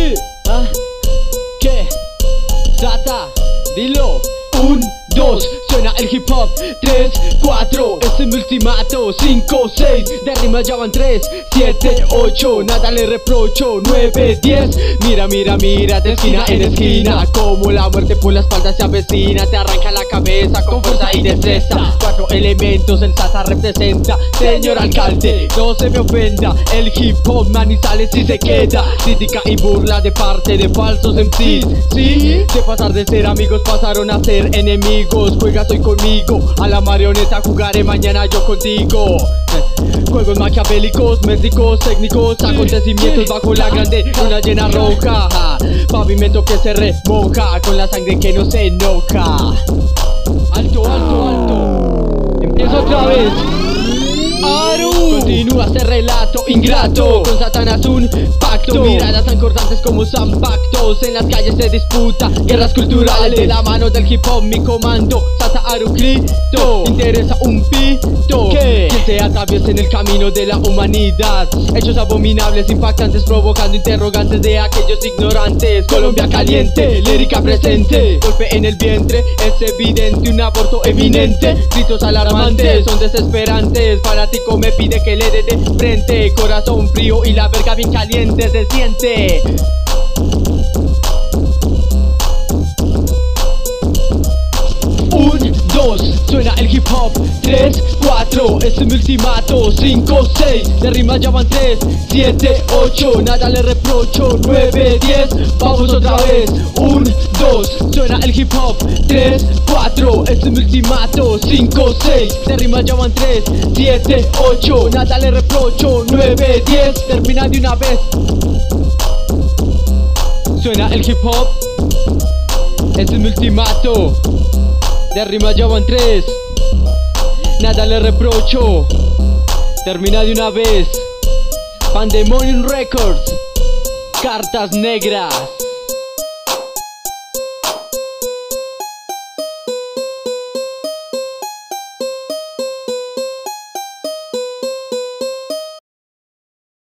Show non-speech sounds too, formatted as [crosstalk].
Sí, ah, ¿qué? Data, dilo. Un, dos, es mi ultimato. 5, 6, de rima ya van 3 7, 8, nada le reprocho. 9, 10, mira, mira, mira De esquina en esquina. Como la muerte por la espalda se avecina. Te arranca la cabeza con fuerza y destreza. Cuatro elementos el Sasa representa. Señor alcalde, no se me ofenda. El hip hop sale si se queda. Crítica y burla de parte de falsos MCs ¿Sí? De pasar de ser amigos pasaron a ser enemigos Hoy conmigo. A la marioneta jugaré mañana yo contigo. [laughs] Juegos maquiavélicos, métricos, técnicos Acontecimientos bajo la grande luna llena roja. Pavimento que se remoja Con la sangre que no se enoja. Alto, alto, alto. Empiezo otra vez Continúa este relato ingrato. Con Satanás un pacto. Miradas tan cortantes como pactos. En las calles se disputa Guerras culturales. De la mano del hip hop mi comando Sata Aru Clito Interesa un pito. ¿Qué? Quien se atraviesa en el camino de la humanidad. Hechos abominables, impactantes Provocando interrogantes de aquellos ignorantes. Colombia caliente, lírica presente. Golpe en el vientre, es evidente. Un aborto eminente. Gritos alarmantes, son desesperantes. Fanático me pide que de frente Corazón frío y la verga bien caliente se siente Un, dos, suena el hip hop 3, 4, este es mi ultimato 5, 6, de rima ya van 3 7, 8, nada le reprocho 9, 10, vamos otra vez 1, 2, suena el hip hop 3, 4, este es mi ultimato 5, 6, de rima ya van 3 7, 8, nada le reprocho 9, 10, termina de una vez. Suena el hip hop es mi ultimato De rima ya 3 Nada le reprocho. Termina de una vez. Pandemonium Records. Cartas negras